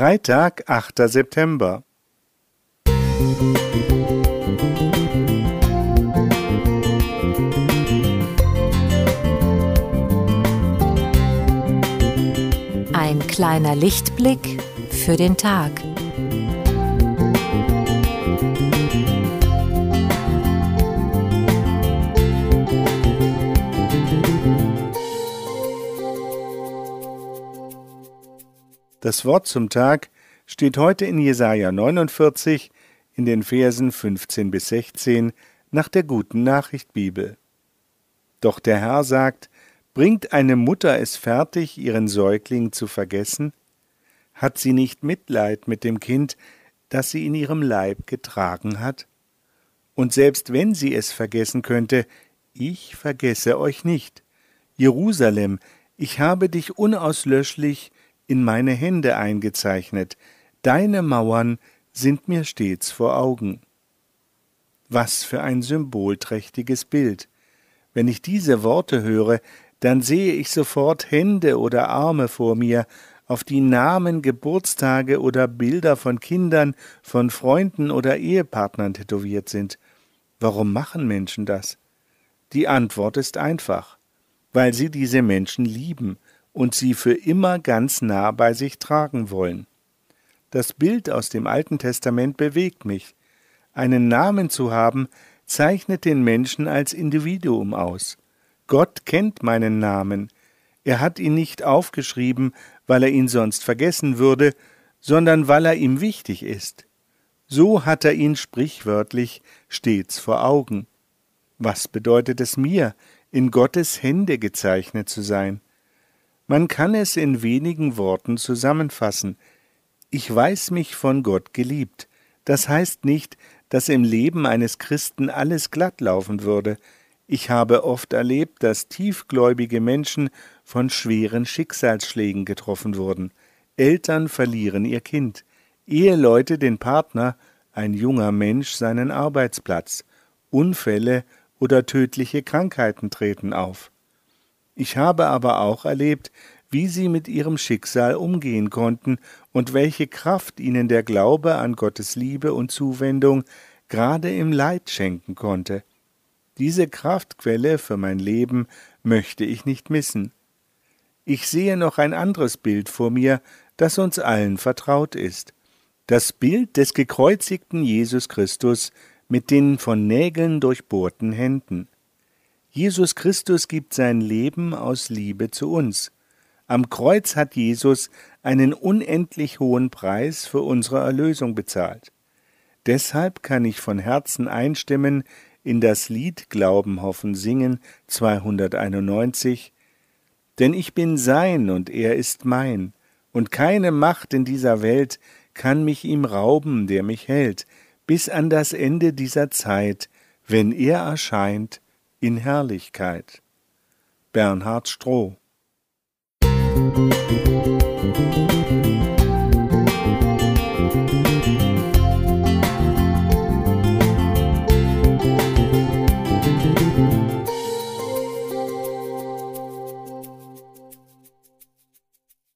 Freitag, 8. September. Ein kleiner Lichtblick für den Tag. Das Wort zum Tag steht heute in Jesaja 49 in den Versen 15 bis 16 nach der Guten Nachricht Bibel. Doch der Herr sagt, bringt eine Mutter es fertig, ihren Säugling zu vergessen? Hat sie nicht Mitleid mit dem Kind, das sie in ihrem Leib getragen hat? Und selbst wenn sie es vergessen könnte, ich vergesse euch nicht. Jerusalem, ich habe dich unauslöschlich in meine Hände eingezeichnet, deine Mauern sind mir stets vor Augen. Was für ein symbolträchtiges Bild. Wenn ich diese Worte höre, dann sehe ich sofort Hände oder Arme vor mir, auf die Namen, Geburtstage oder Bilder von Kindern, von Freunden oder Ehepartnern tätowiert sind. Warum machen Menschen das? Die Antwort ist einfach, weil sie diese Menschen lieben und sie für immer ganz nah bei sich tragen wollen. Das Bild aus dem Alten Testament bewegt mich. Einen Namen zu haben, zeichnet den Menschen als Individuum aus. Gott kennt meinen Namen. Er hat ihn nicht aufgeschrieben, weil er ihn sonst vergessen würde, sondern weil er ihm wichtig ist. So hat er ihn sprichwörtlich stets vor Augen. Was bedeutet es mir, in Gottes Hände gezeichnet zu sein? Man kann es in wenigen Worten zusammenfassen. Ich weiß mich von Gott geliebt. Das heißt nicht, dass im Leben eines Christen alles glatt laufen würde. Ich habe oft erlebt, dass tiefgläubige Menschen von schweren Schicksalsschlägen getroffen wurden. Eltern verlieren ihr Kind, Eheleute den Partner, ein junger Mensch seinen Arbeitsplatz, Unfälle oder tödliche Krankheiten treten auf. Ich habe aber auch erlebt, wie sie mit ihrem Schicksal umgehen konnten und welche Kraft ihnen der Glaube an Gottes Liebe und Zuwendung gerade im Leid schenken konnte. Diese Kraftquelle für mein Leben möchte ich nicht missen. Ich sehe noch ein anderes Bild vor mir, das uns allen vertraut ist. Das Bild des gekreuzigten Jesus Christus mit den von Nägeln durchbohrten Händen. Jesus Christus gibt sein Leben aus Liebe zu uns. Am Kreuz hat Jesus einen unendlich hohen Preis für unsere Erlösung bezahlt. Deshalb kann ich von Herzen einstimmen in das Lied Glauben, Hoffen, Singen 291, denn ich bin sein und er ist mein, und keine Macht in dieser Welt kann mich ihm rauben, der mich hält, bis an das Ende dieser Zeit, wenn er erscheint, in Herrlichkeit. Bernhard Stroh Musik